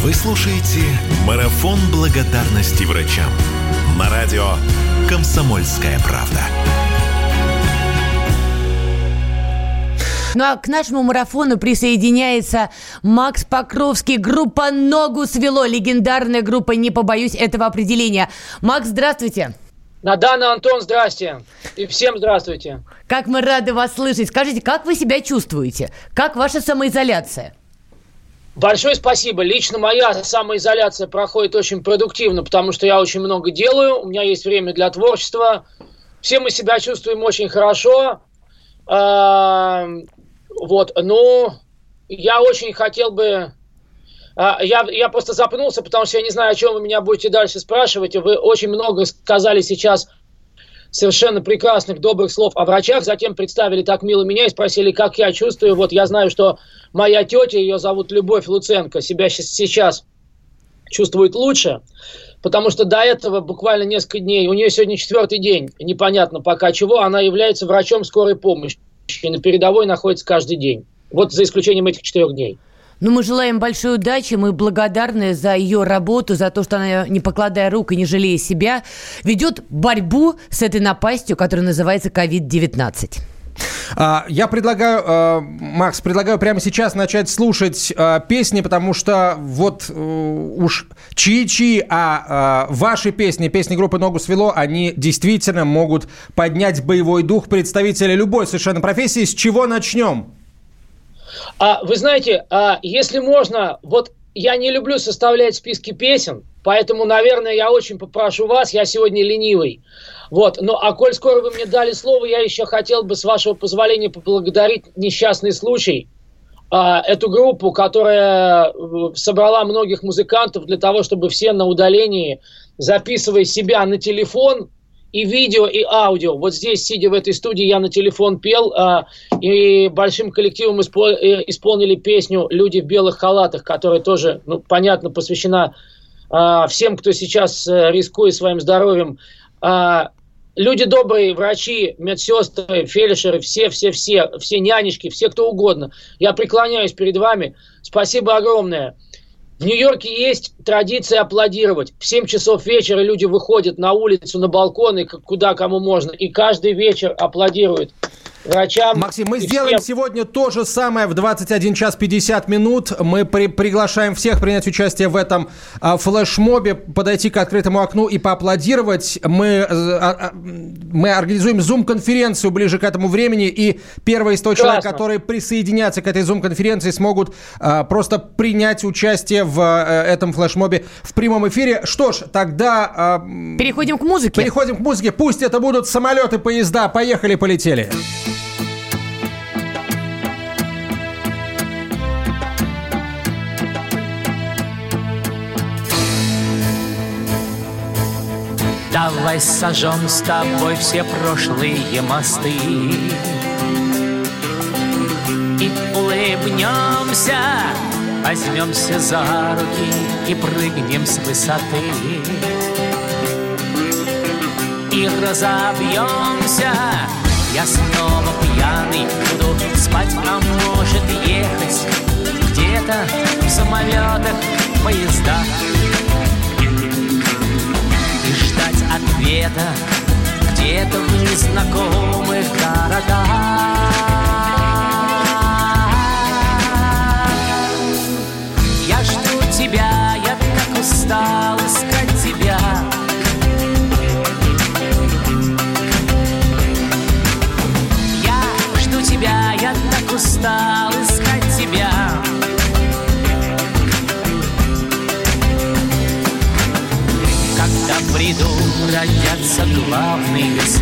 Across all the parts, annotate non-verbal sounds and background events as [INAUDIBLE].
Вы слушаете «Марафон благодарности врачам» на радио «Комсомольская правда». Ну а к нашему марафону присоединяется Макс Покровский. Группа «Ногу свело». Легендарная группа, не побоюсь этого определения. Макс, здравствуйте. Надана, Антон, здрасте. И всем здравствуйте. Как мы рады вас слышать. Скажите, как вы себя чувствуете? Как ваша самоизоляция? Большое спасибо. Лично моя самоизоляция проходит очень продуктивно, потому что я очень много делаю, у меня есть время для творчества. Все мы себя чувствуем очень хорошо. Вот, ну, я очень хотел бы... А, я, я просто запнулся, потому что я не знаю, о чем вы меня будете дальше спрашивать. Вы очень много сказали сейчас совершенно прекрасных, добрых слов о врачах, затем представили так мило меня и спросили, как я чувствую. Вот я знаю, что моя тетя, ее зовут Любовь Луценко, себя сейчас чувствует лучше, потому что до этого буквально несколько дней, у нее сегодня четвертый день, непонятно пока чего, она является врачом скорой помощи на передовой находится каждый день. Вот за исключением этих четырех дней. Ну, мы желаем большой удачи, мы благодарны за ее работу, за то, что она, не покладая рук и не жалея себя, ведет борьбу с этой напастью, которая называется COVID-19. А, я предлагаю, а, Макс, предлагаю прямо сейчас начать слушать а, песни, потому что вот э, уж чьи-чьи, а ваши песни, песни группы «Ногу свело», они действительно могут поднять боевой дух представителя любой совершенно профессии. С чего начнем? А, вы знаете, а, если можно, вот я не люблю составлять списки песен, поэтому, наверное, я очень попрошу вас, я сегодня ленивый. Вот, ну, а коль скоро вы мне дали слово, я еще хотел бы, с вашего позволения, поблагодарить несчастный случай, а, эту группу, которая э, собрала многих музыкантов для того, чтобы все на удалении, записывая себя на телефон, и видео, и аудио. Вот здесь, сидя в этой студии, я на телефон пел, а, и большим коллективом испол- э, исполнили песню «Люди в белых халатах», которая тоже, ну, понятно, посвящена а, всем, кто сейчас а, рискует своим здоровьем. А, люди добрые, врачи, медсестры, фельдшеры, все, все, все, все нянечки, все кто угодно. Я преклоняюсь перед вами. Спасибо огромное. В Нью-Йорке есть традиция аплодировать. В 7 часов вечера люди выходят на улицу, на балконы, куда кому можно, и каждый вечер аплодируют врачам. Максим, мы сделаем всем... сегодня то же самое в 21 час 50 минут. Мы при приглашаем всех принять участие в этом а, флешмобе, подойти к открытому окну и поаплодировать. Мы, а, а, мы организуем зум-конференцию ближе к этому времени, и первые 100 Классно. человек, которые присоединятся к этой зум-конференции, смогут а, просто принять участие в а, этом флешмобе в прямом эфире. Что ж, тогда... А, переходим к музыке. Переходим к музыке. Пусть это будут самолеты, поезда. Поехали, полетели. Давай сожжем с тобой все прошлые мосты. И улыбнемся, возьмемся за руки И прыгнем с высоты. И разобьемся. Я снова пьяный буду спать, а может ехать Где-то в самолетах, поездах ответа Где-то в незнакомых городах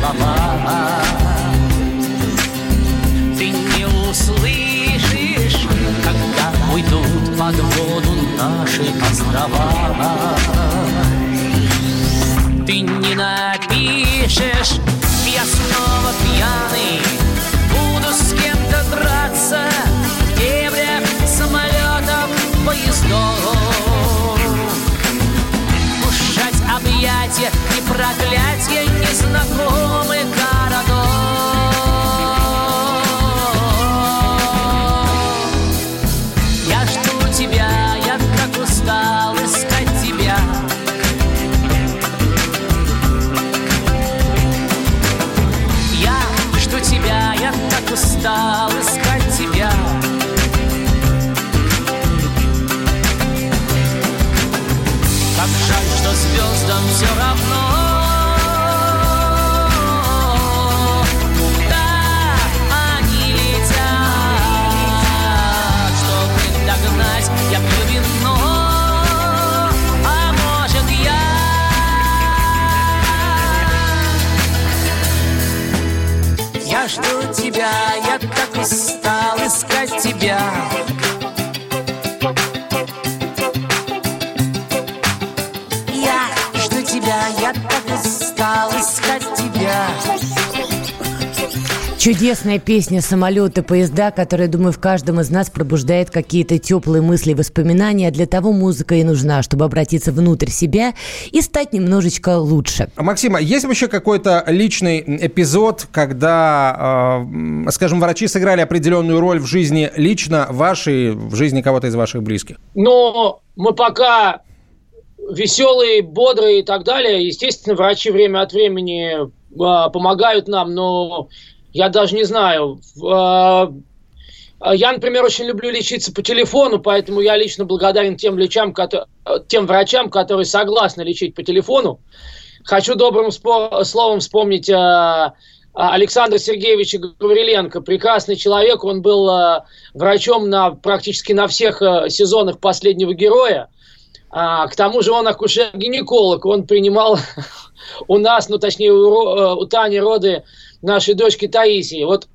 слова. Ты не услышишь, когда уйдут под воду наши острова. Ты не напишешь, я снова пьяный, буду с кем-то драться в самолетов, поездов объятия и проклятия sur un plan. Чудесная песня «Самолеты, поезда», которая, думаю, в каждом из нас пробуждает какие-то теплые мысли и воспоминания. Для того музыка и нужна, чтобы обратиться внутрь себя и стать немножечко лучше. Максима, есть вообще какой-то личный эпизод, когда, э, скажем, врачи сыграли определенную роль в жизни лично вашей, в жизни кого-то из ваших близких? Но мы пока веселые, бодрые и так далее. Естественно, врачи время от времени э, помогают нам, но я даже не знаю. А я, например, очень люблю лечиться по телефону, поэтому я лично благодарен тем, лечам, тем врачам, которые согласны лечить по телефону. Хочу добрым словом вспомнить а, Александра Сергеевича Гавриленко. Прекрасный человек, он был врачом на, практически на всех сезонах «Последнего героя». К тому же он акушер-гинеколог, он принимал [LAUGHS] у нас, ну точнее у, у Тани роды нашей дочки Таисии. Вот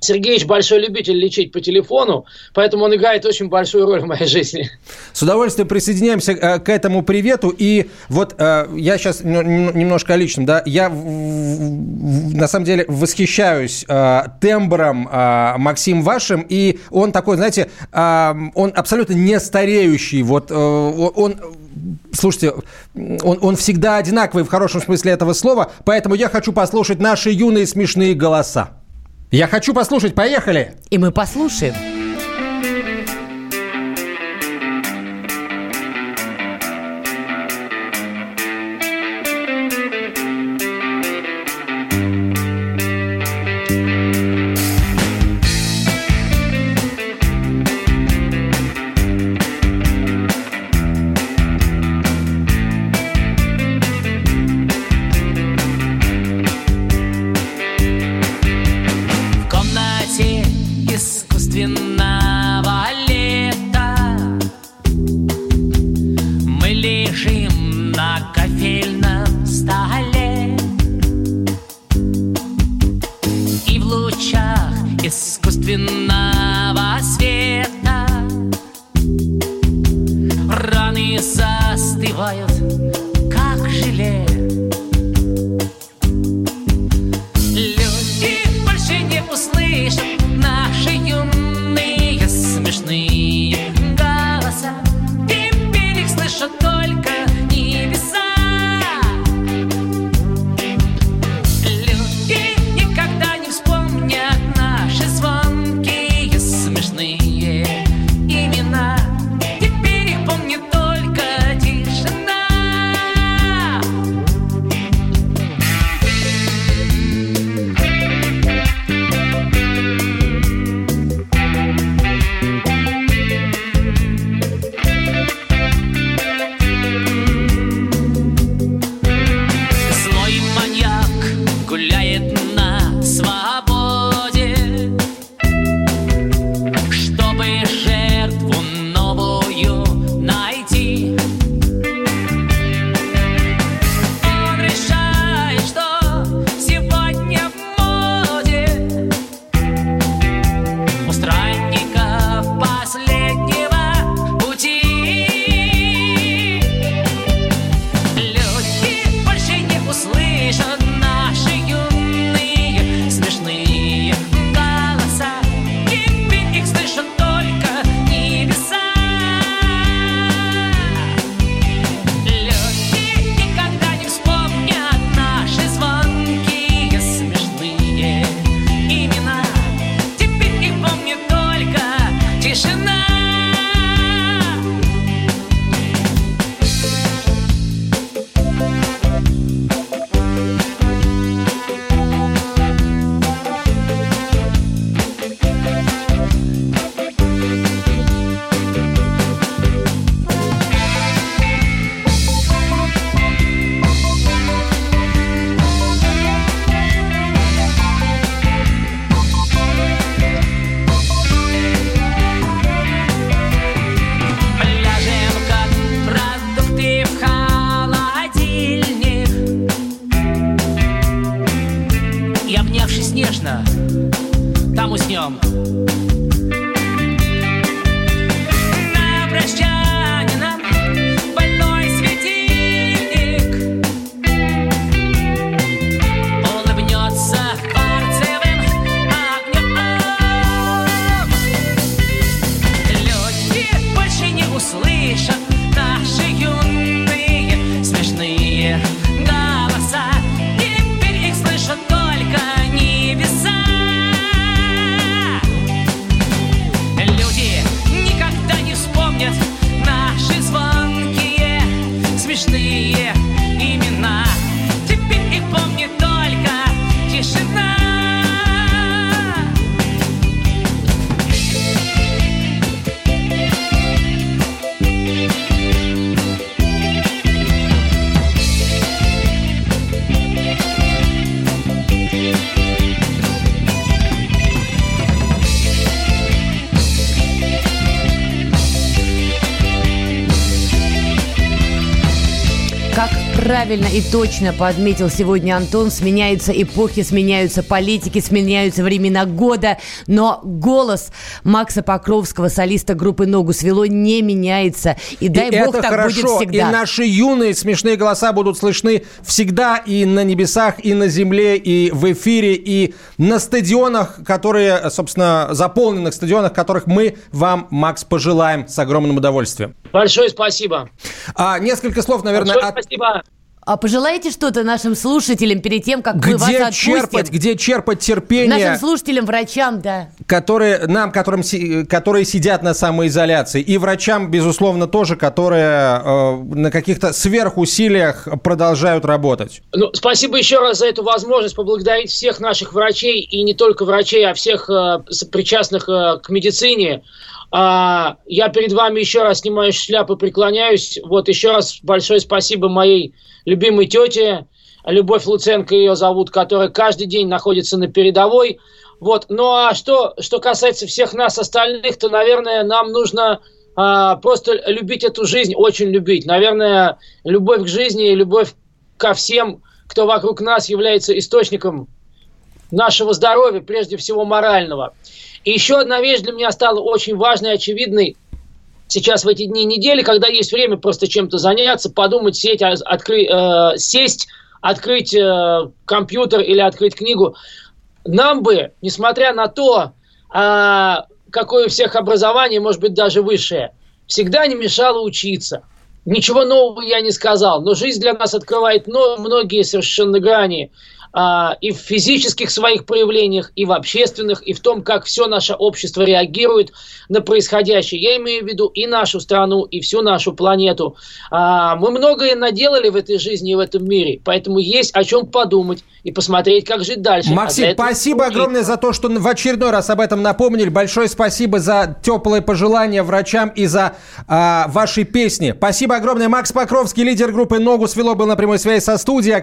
Сергеевич большой любитель лечить по телефону, поэтому он играет очень большую роль в моей жизни. С удовольствием присоединяемся э, к этому привету. И вот э, я сейчас немножко о личном, да, я на самом деле восхищаюсь э, тембром Максим вашим, и он такой, знаете, он абсолютно не стареющий. Вот он слушайте, он, он всегда одинаковый в хорошем смысле этого слова, поэтому я хочу послушать наши юные смешные голоса. Я хочу послушать, поехали! И мы послушаем. Единственное I'm. Правильно и точно подметил сегодня Антон, сменяются эпохи, сменяются политики, сменяются времена года, но голос Макса Покровского, солиста группы «Ногу свело», не меняется. И дай и бог это так хорошо. будет всегда. И наши юные смешные голоса будут слышны всегда и на небесах, и на земле, и в эфире, и на стадионах, которые, собственно, заполненных стадионах, которых мы вам, Макс, пожелаем с огромным удовольствием. Большое спасибо. А, несколько слов, наверное, Большое от спасибо. А пожелаете что-то нашим слушателям перед тем, как мы вас где отпустим? черпать, где черпать терпение, Нашим слушателям, врачам, да. которые нам, которым, си- которые сидят на самоизоляции, и врачам, безусловно, тоже, которые э, на каких-то сверхусилиях продолжают работать. Ну, спасибо еще раз за эту возможность поблагодарить всех наших врачей, и не только врачей, а всех э, причастных э, к медицине. А, я перед вами еще раз снимаю шляпу, преклоняюсь. Вот еще раз большое спасибо моей любимой тете, Любовь Луценко ее зовут, которая каждый день находится на передовой. Вот. Ну а что, что касается всех нас остальных, то, наверное, нам нужно а, просто любить эту жизнь, очень любить. Наверное, любовь к жизни и любовь ко всем, кто вокруг нас является источником нашего здоровья, прежде всего морального. И еще одна вещь для меня стала очень важной очевидной сейчас в эти дни недели, когда есть время просто чем-то заняться, подумать, сеть, а- откры- э, сесть, открыть э, компьютер или открыть книгу. Нам бы, несмотря на то, а, какое у всех образование, может быть, даже высшее, всегда не мешало учиться. Ничего нового я не сказал, но жизнь для нас открывает но- многие совершенно грани а, и в физических своих проявлениях, и в общественных, и в том, как все наше общество реагирует на происходящее. Я имею в виду и нашу страну, и всю нашу планету. А, мы многое наделали в этой жизни и в этом мире, поэтому есть о чем подумать и посмотреть, как жить дальше. А Максим, для этого спасибо огромное за то, что в очередной раз об этом напомнили. Большое спасибо за теплые пожелания врачам и за а, ваши песни. Спасибо огромное. Макс Покровский, лидер группы «Ногу свело», был на прямой связи со студией.